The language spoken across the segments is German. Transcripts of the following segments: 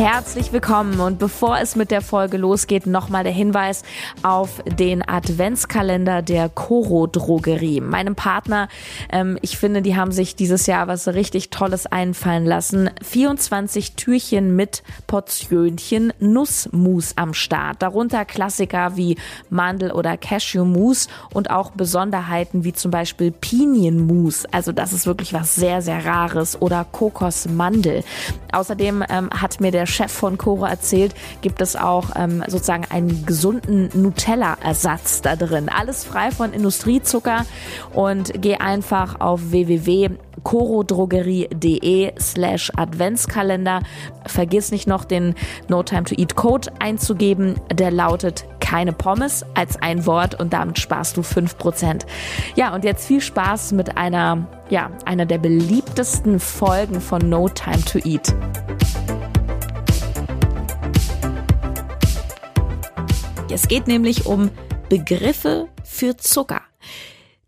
Herzlich willkommen und bevor es mit der Folge losgeht, nochmal der Hinweis auf den Adventskalender der Coro Drogerie. Meinem Partner, ähm, ich finde, die haben sich dieses Jahr was richtig Tolles einfallen lassen. 24 Türchen mit Portionchen Nussmus am Start. Darunter Klassiker wie Mandel- oder Cashewmus und auch Besonderheiten wie zum Beispiel Pinienmus. Also das ist wirklich was sehr, sehr Rares oder Kokosmandel. Außerdem ähm, hat mir der Chef von Coro erzählt, gibt es auch ähm, sozusagen einen gesunden Nutella-Ersatz da drin. Alles frei von Industriezucker und geh einfach auf www.corodrogerie.de slash Adventskalender. Vergiss nicht noch den No Time to Eat Code einzugeben. Der lautet keine Pommes als ein Wort und damit sparst du 5%. Ja, und jetzt viel Spaß mit einer, ja, einer der beliebtesten Folgen von No Time to Eat. Es geht nämlich um Begriffe für Zucker.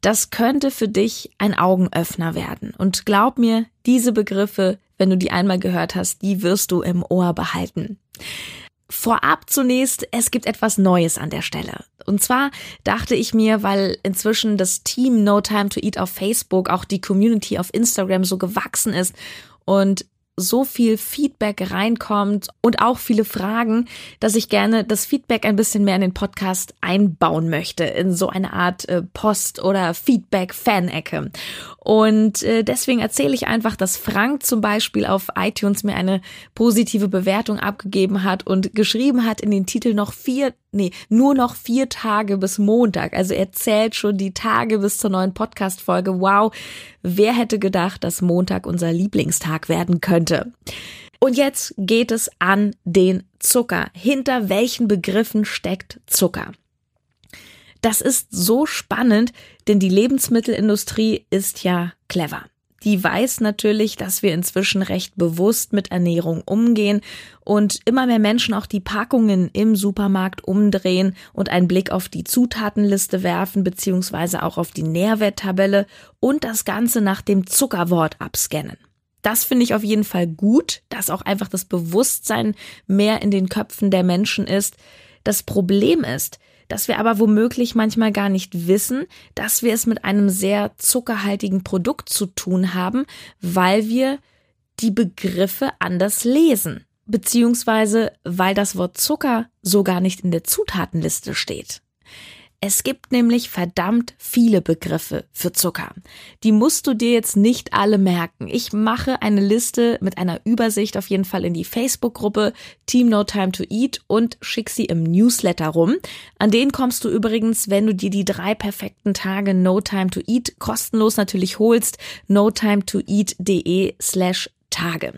Das könnte für dich ein Augenöffner werden. Und glaub mir, diese Begriffe, wenn du die einmal gehört hast, die wirst du im Ohr behalten. Vorab zunächst, es gibt etwas Neues an der Stelle. Und zwar dachte ich mir, weil inzwischen das Team No Time to Eat auf Facebook, auch die Community auf Instagram so gewachsen ist und so viel Feedback reinkommt und auch viele Fragen, dass ich gerne das Feedback ein bisschen mehr in den Podcast einbauen möchte, in so eine Art äh, Post- oder Feedback-Fan-Ecke. Und äh, deswegen erzähle ich einfach, dass Frank zum Beispiel auf iTunes mir eine positive Bewertung abgegeben hat und geschrieben hat in den Titel noch vier, nee, nur noch vier Tage bis Montag. Also er zählt schon die Tage bis zur neuen Podcast-Folge. Wow, wer hätte gedacht, dass Montag unser Lieblingstag werden könnte? Und jetzt geht es an den Zucker. Hinter welchen Begriffen steckt Zucker? Das ist so spannend, denn die Lebensmittelindustrie ist ja clever. Die weiß natürlich, dass wir inzwischen recht bewusst mit Ernährung umgehen und immer mehr Menschen auch die Packungen im Supermarkt umdrehen und einen Blick auf die Zutatenliste werfen, beziehungsweise auch auf die Nährwerttabelle und das Ganze nach dem Zuckerwort abscannen. Das finde ich auf jeden Fall gut, dass auch einfach das Bewusstsein mehr in den Köpfen der Menschen ist. Das Problem ist, dass wir aber womöglich manchmal gar nicht wissen, dass wir es mit einem sehr zuckerhaltigen Produkt zu tun haben, weil wir die Begriffe anders lesen, beziehungsweise weil das Wort Zucker so gar nicht in der Zutatenliste steht. Es gibt nämlich verdammt viele Begriffe für Zucker. Die musst du dir jetzt nicht alle merken. Ich mache eine Liste mit einer Übersicht auf jeden Fall in die Facebook-Gruppe Team No Time to Eat und schick sie im Newsletter rum. An den kommst du übrigens, wenn du dir die drei perfekten Tage No Time to Eat kostenlos natürlich holst. notimetoeat.de slash Tage.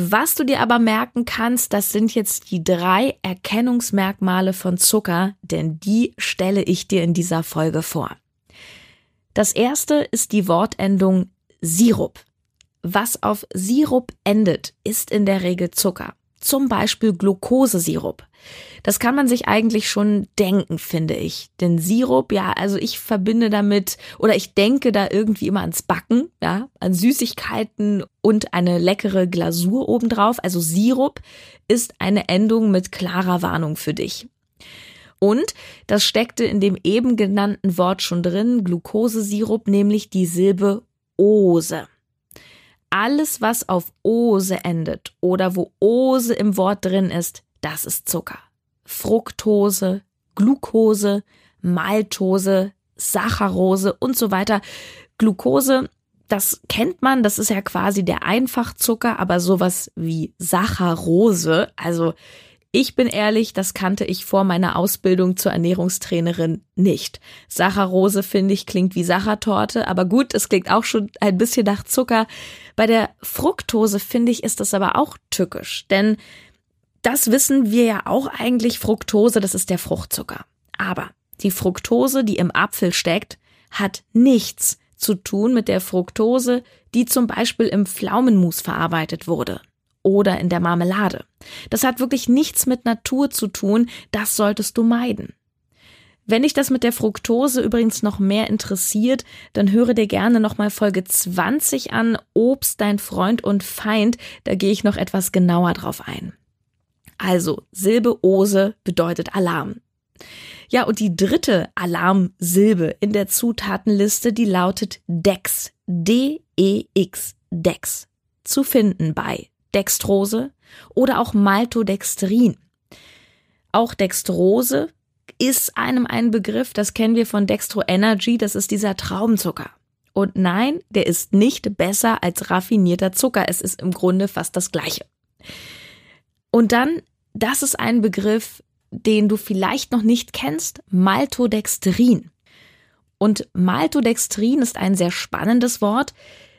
Was du dir aber merken kannst, das sind jetzt die drei Erkennungsmerkmale von Zucker, denn die stelle ich dir in dieser Folge vor. Das erste ist die Wortendung Sirup. Was auf Sirup endet, ist in der Regel Zucker zum Beispiel Glukosesirup. Das kann man sich eigentlich schon denken, finde ich. Denn Sirup, ja, also ich verbinde damit oder ich denke da irgendwie immer ans Backen, ja, an Süßigkeiten und eine leckere Glasur obendrauf. Also Sirup ist eine Endung mit klarer Warnung für dich. Und das steckte in dem eben genannten Wort schon drin, Glukosesirup, nämlich die Silbe Ose alles, was auf Ose endet oder wo Ose im Wort drin ist, das ist Zucker. Fructose, Glucose, Maltose, Saccharose und so weiter. Glucose, das kennt man, das ist ja quasi der Einfachzucker, aber sowas wie Saccharose, also ich bin ehrlich, das kannte ich vor meiner Ausbildung zur Ernährungstrainerin nicht. Saccharose finde ich klingt wie Sachertorte, aber gut, es klingt auch schon ein bisschen nach Zucker. Bei der Fructose finde ich ist das aber auch tückisch, denn das wissen wir ja auch eigentlich Fructose, das ist der Fruchtzucker. Aber die Fructose, die im Apfel steckt, hat nichts zu tun mit der Fructose, die zum Beispiel im Pflaumenmus verarbeitet wurde oder in der Marmelade. Das hat wirklich nichts mit Natur zu tun, das solltest du meiden. Wenn dich das mit der Fructose übrigens noch mehr interessiert, dann höre dir gerne nochmal Folge 20 an, Obst, dein Freund und Feind, da gehe ich noch etwas genauer drauf ein. Also, Silbe Ose bedeutet Alarm. Ja, und die dritte Alarmsilbe in der Zutatenliste, die lautet Dex. D-E-X. Dex. Zu finden bei Dextrose oder auch Maltodextrin. Auch Dextrose ist einem ein Begriff, das kennen wir von Dextro Energy, das ist dieser Traubenzucker. Und nein, der ist nicht besser als raffinierter Zucker. Es ist im Grunde fast das gleiche. Und dann, das ist ein Begriff, den du vielleicht noch nicht kennst, Maltodextrin. Und Maltodextrin ist ein sehr spannendes Wort,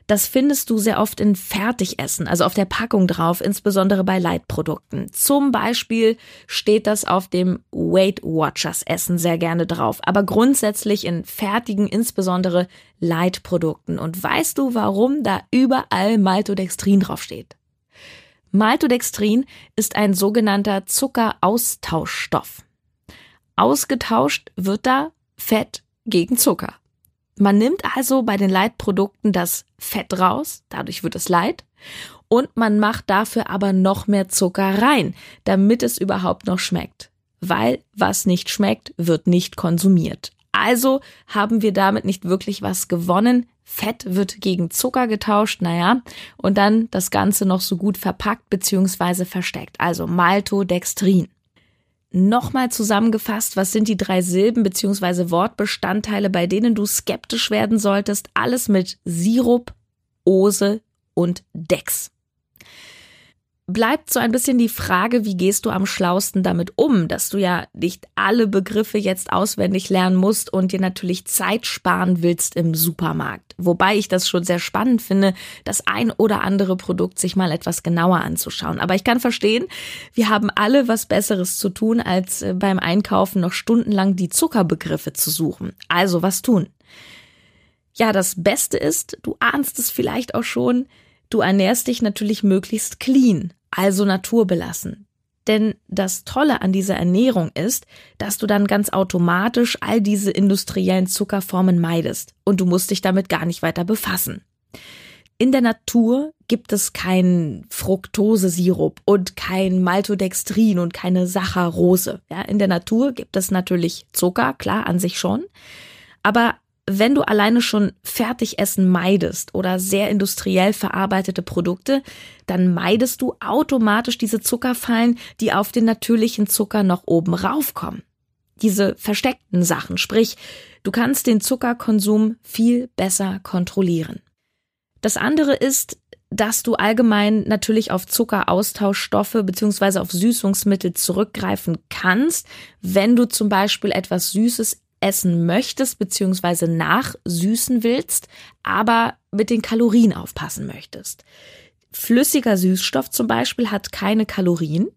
das findest du sehr oft in Fertigessen, also auf der Packung drauf, insbesondere bei Leitprodukten. Zum Beispiel steht das auf dem Weight Watchers Essen sehr gerne drauf, aber grundsätzlich in fertigen, insbesondere Leitprodukten. Und weißt du, warum da überall Maltodextrin draufsteht? Maltodextrin ist ein sogenannter Zuckeraustauschstoff. Ausgetauscht wird da Fett gegen Zucker. Man nimmt also bei den Leitprodukten das Fett raus, dadurch wird es Leid, und man macht dafür aber noch mehr Zucker rein, damit es überhaupt noch schmeckt. Weil was nicht schmeckt, wird nicht konsumiert. Also haben wir damit nicht wirklich was gewonnen. Fett wird gegen Zucker getauscht, naja, und dann das Ganze noch so gut verpackt bzw. versteckt. Also Maltodextrin. Nochmal zusammengefasst, was sind die drei Silben bzw. Wortbestandteile, bei denen du skeptisch werden solltest? Alles mit Sirup, Ose und Dex bleibt so ein bisschen die Frage, wie gehst du am schlausten damit um, dass du ja nicht alle Begriffe jetzt auswendig lernen musst und dir natürlich Zeit sparen willst im Supermarkt. Wobei ich das schon sehr spannend finde, das ein oder andere Produkt sich mal etwas genauer anzuschauen. Aber ich kann verstehen, wir haben alle was Besseres zu tun, als äh, beim Einkaufen noch stundenlang die Zuckerbegriffe zu suchen. Also was tun? Ja, das Beste ist, du ahnst es vielleicht auch schon, Du ernährst dich natürlich möglichst clean also naturbelassen. Denn das Tolle an dieser Ernährung ist, dass du dann ganz automatisch all diese industriellen Zuckerformen meidest und du musst dich damit gar nicht weiter befassen. In der Natur gibt es keinen Fructosesirup und kein Maltodextrin und keine Saccharose. Ja, in der Natur gibt es natürlich Zucker, klar, an sich schon. Aber wenn du alleine schon Fertigessen meidest oder sehr industriell verarbeitete Produkte, dann meidest du automatisch diese Zuckerfallen, die auf den natürlichen Zucker noch oben raufkommen. Diese versteckten Sachen, sprich, du kannst den Zuckerkonsum viel besser kontrollieren. Das andere ist, dass du allgemein natürlich auf Zuckeraustauschstoffe beziehungsweise auf Süßungsmittel zurückgreifen kannst, wenn du zum Beispiel etwas Süßes essen möchtest beziehungsweise nachsüßen willst, aber mit den Kalorien aufpassen möchtest. Flüssiger Süßstoff zum Beispiel hat keine Kalorien,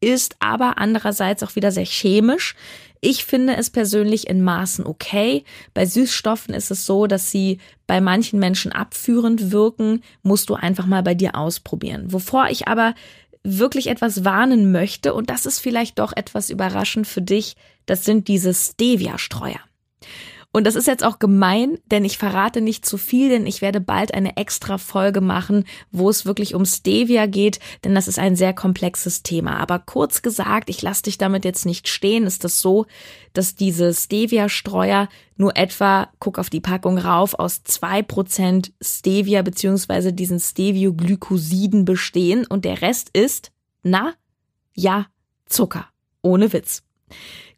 ist aber andererseits auch wieder sehr chemisch. Ich finde es persönlich in Maßen okay. Bei Süßstoffen ist es so, dass sie bei manchen Menschen abführend wirken, musst du einfach mal bei dir ausprobieren. Wovor ich aber wirklich etwas warnen möchte, und das ist vielleicht doch etwas überraschend für dich, das sind diese Stevia-Streuer. Und das ist jetzt auch gemein, denn ich verrate nicht zu viel, denn ich werde bald eine extra Folge machen, wo es wirklich um Stevia geht, denn das ist ein sehr komplexes Thema. Aber kurz gesagt, ich lasse dich damit jetzt nicht stehen, ist das so, dass diese Stevia-Streuer nur etwa, guck auf die Packung rauf, aus zwei Prozent Stevia beziehungsweise diesen Stevioglycosiden bestehen und der Rest ist, na, ja, Zucker. Ohne Witz.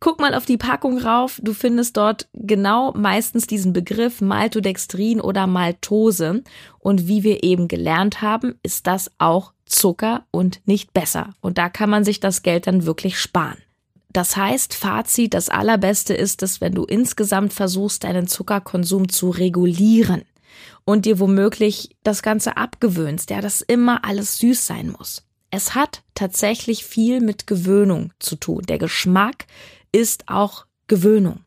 Guck mal auf die Packung rauf, du findest dort genau meistens diesen Begriff Maltodextrin oder Maltose. Und wie wir eben gelernt haben, ist das auch Zucker und nicht besser. Und da kann man sich das Geld dann wirklich sparen. Das heißt, Fazit, das Allerbeste ist es, wenn du insgesamt versuchst, deinen Zuckerkonsum zu regulieren und dir womöglich das Ganze abgewöhnst, ja, dass immer alles süß sein muss. Es hat tatsächlich viel mit Gewöhnung zu tun. Der Geschmack ist auch Gewöhnung.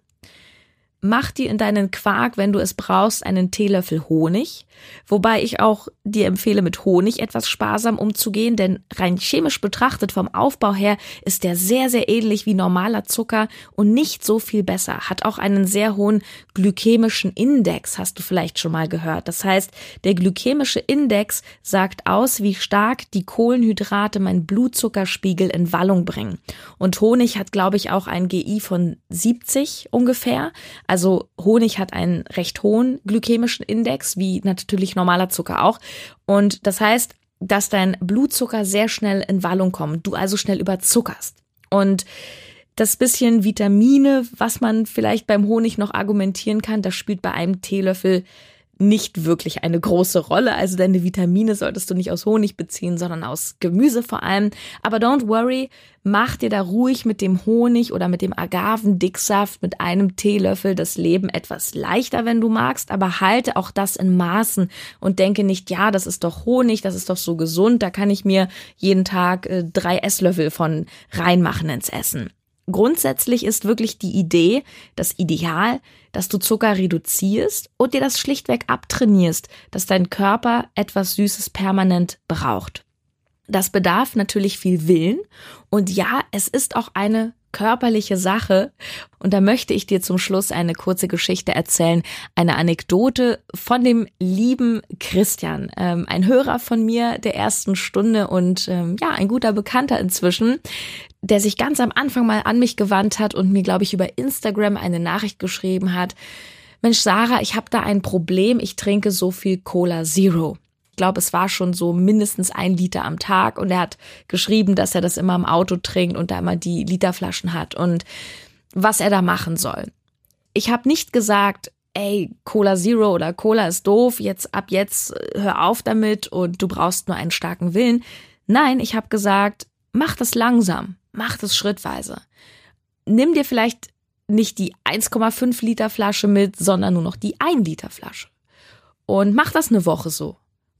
Mach dir in deinen Quark, wenn du es brauchst, einen Teelöffel Honig. Wobei ich auch dir empfehle, mit Honig etwas sparsam umzugehen, denn rein chemisch betrachtet vom Aufbau her ist der sehr, sehr ähnlich wie normaler Zucker und nicht so viel besser. Hat auch einen sehr hohen glykämischen Index, hast du vielleicht schon mal gehört. Das heißt, der glykämische Index sagt aus, wie stark die Kohlenhydrate meinen Blutzuckerspiegel in Wallung bringen. Und Honig hat, glaube ich, auch ein GI von 70 ungefähr. Also Honig hat einen recht hohen glykämischen Index, wie natürlich normaler Zucker auch. Und das heißt, dass dein Blutzucker sehr schnell in Wallung kommt, du also schnell überzuckerst. Und das bisschen Vitamine, was man vielleicht beim Honig noch argumentieren kann, das spielt bei einem Teelöffel nicht wirklich eine große Rolle. Also deine Vitamine solltest du nicht aus Honig beziehen, sondern aus Gemüse vor allem. Aber don't worry, mach dir da ruhig mit dem Honig oder mit dem Agavendicksaft mit einem Teelöffel das Leben etwas leichter, wenn du magst. Aber halte auch das in Maßen und denke nicht, ja, das ist doch Honig, das ist doch so gesund, da kann ich mir jeden Tag äh, drei Esslöffel von reinmachen ins Essen. Grundsätzlich ist wirklich die Idee, das Ideal, dass du Zucker reduzierst und dir das schlichtweg abtrainierst, dass dein Körper etwas Süßes permanent braucht. Das bedarf natürlich viel Willen und ja, es ist auch eine körperliche Sache. Und da möchte ich dir zum Schluss eine kurze Geschichte erzählen, eine Anekdote von dem lieben Christian, ähm, ein Hörer von mir der ersten Stunde und ähm, ja, ein guter Bekannter inzwischen, der sich ganz am Anfang mal an mich gewandt hat und mir, glaube ich, über Instagram eine Nachricht geschrieben hat. Mensch, Sarah, ich habe da ein Problem, ich trinke so viel Cola Zero. Ich glaube, es war schon so mindestens ein Liter am Tag und er hat geschrieben, dass er das immer im Auto trinkt und da immer die Literflaschen hat und was er da machen soll. Ich habe nicht gesagt, ey, Cola Zero oder Cola ist doof, jetzt ab jetzt äh, hör auf damit und du brauchst nur einen starken Willen. Nein, ich habe gesagt, mach das langsam, mach das schrittweise. Nimm dir vielleicht nicht die 1,5 Liter Flasche mit, sondern nur noch die 1 Liter Flasche. Und mach das eine Woche so.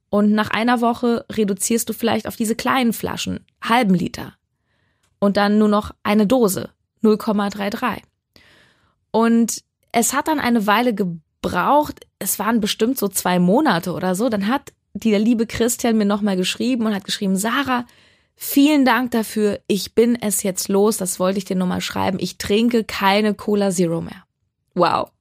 Und nach einer Woche reduzierst du vielleicht auf diese kleinen Flaschen, halben Liter. Und dann nur noch eine Dose, 0,33. Und es hat dann eine Weile gebraucht, es waren bestimmt so zwei Monate oder so, dann hat die der liebe Christian mir nochmal geschrieben und hat geschrieben, Sarah, vielen Dank dafür, ich bin es jetzt los, das wollte ich dir nochmal schreiben, ich trinke keine Cola Zero mehr. Wow.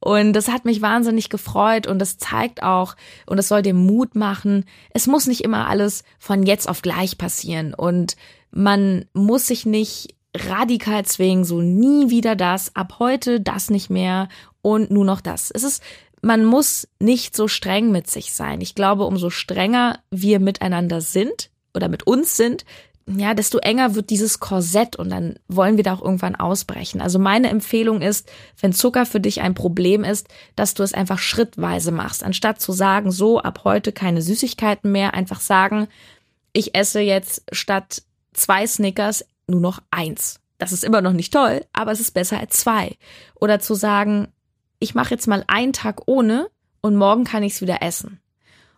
Und das hat mich wahnsinnig gefreut und das zeigt auch und es soll dir Mut machen. Es muss nicht immer alles von jetzt auf gleich passieren und man muss sich nicht radikal zwingen, so nie wieder das, ab heute das nicht mehr und nur noch das. Es ist man muss nicht so streng mit sich sein. Ich glaube, umso strenger wir miteinander sind oder mit uns sind, ja, desto enger wird dieses Korsett und dann wollen wir da auch irgendwann ausbrechen. Also meine Empfehlung ist, wenn Zucker für dich ein Problem ist, dass du es einfach schrittweise machst. Anstatt zu sagen, so ab heute keine Süßigkeiten mehr, einfach sagen, ich esse jetzt statt zwei Snickers nur noch eins. Das ist immer noch nicht toll, aber es ist besser als zwei. Oder zu sagen, ich mache jetzt mal einen Tag ohne und morgen kann ich es wieder essen.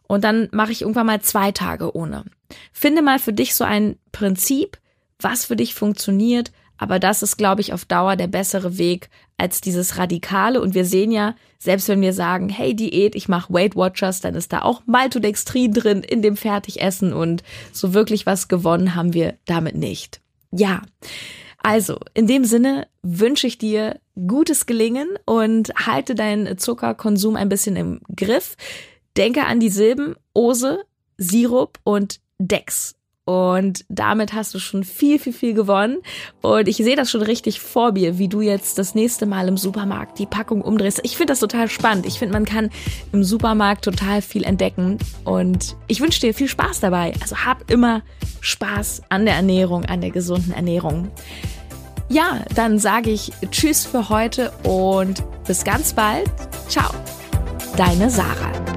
Und dann mache ich irgendwann mal zwei Tage ohne. Finde mal für dich so ein Prinzip, was für dich funktioniert, aber das ist, glaube ich, auf Dauer der bessere Weg als dieses Radikale. Und wir sehen ja, selbst wenn wir sagen, hey, Diät, ich mache Weight Watchers, dann ist da auch Maltodextrin drin in dem Fertigessen und so wirklich was gewonnen haben wir damit nicht. Ja. Also, in dem Sinne wünsche ich dir gutes Gelingen und halte deinen Zuckerkonsum ein bisschen im Griff. Denke an die Silben Ose, Sirup und Dex. Und damit hast du schon viel, viel, viel gewonnen. Und ich sehe das schon richtig vor mir, wie du jetzt das nächste Mal im Supermarkt die Packung umdrehst. Ich finde das total spannend. Ich finde, man kann im Supermarkt total viel entdecken. Und ich wünsche dir viel Spaß dabei. Also hab immer Spaß an der Ernährung, an der gesunden Ernährung. Ja, dann sage ich Tschüss für heute und bis ganz bald. Ciao. Deine Sarah.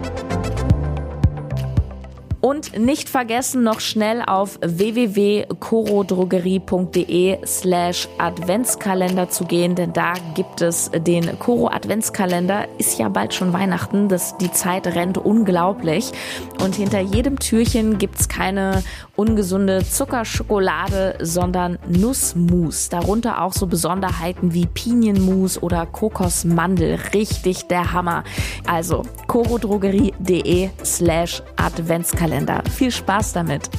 Und nicht vergessen, noch schnell auf www.corodrogerie.de slash Adventskalender zu gehen, denn da gibt es den Coro Adventskalender. Ist ja bald schon Weihnachten, das, die Zeit rennt unglaublich. Und hinter jedem Türchen gibt's keine ungesunde Zuckerschokolade, sondern Nussmus. Darunter auch so Besonderheiten wie Pinienmus oder Kokosmandel. Richtig der Hammer. Also corodrogerie.de slash Adventskalender. Viel Spaß damit.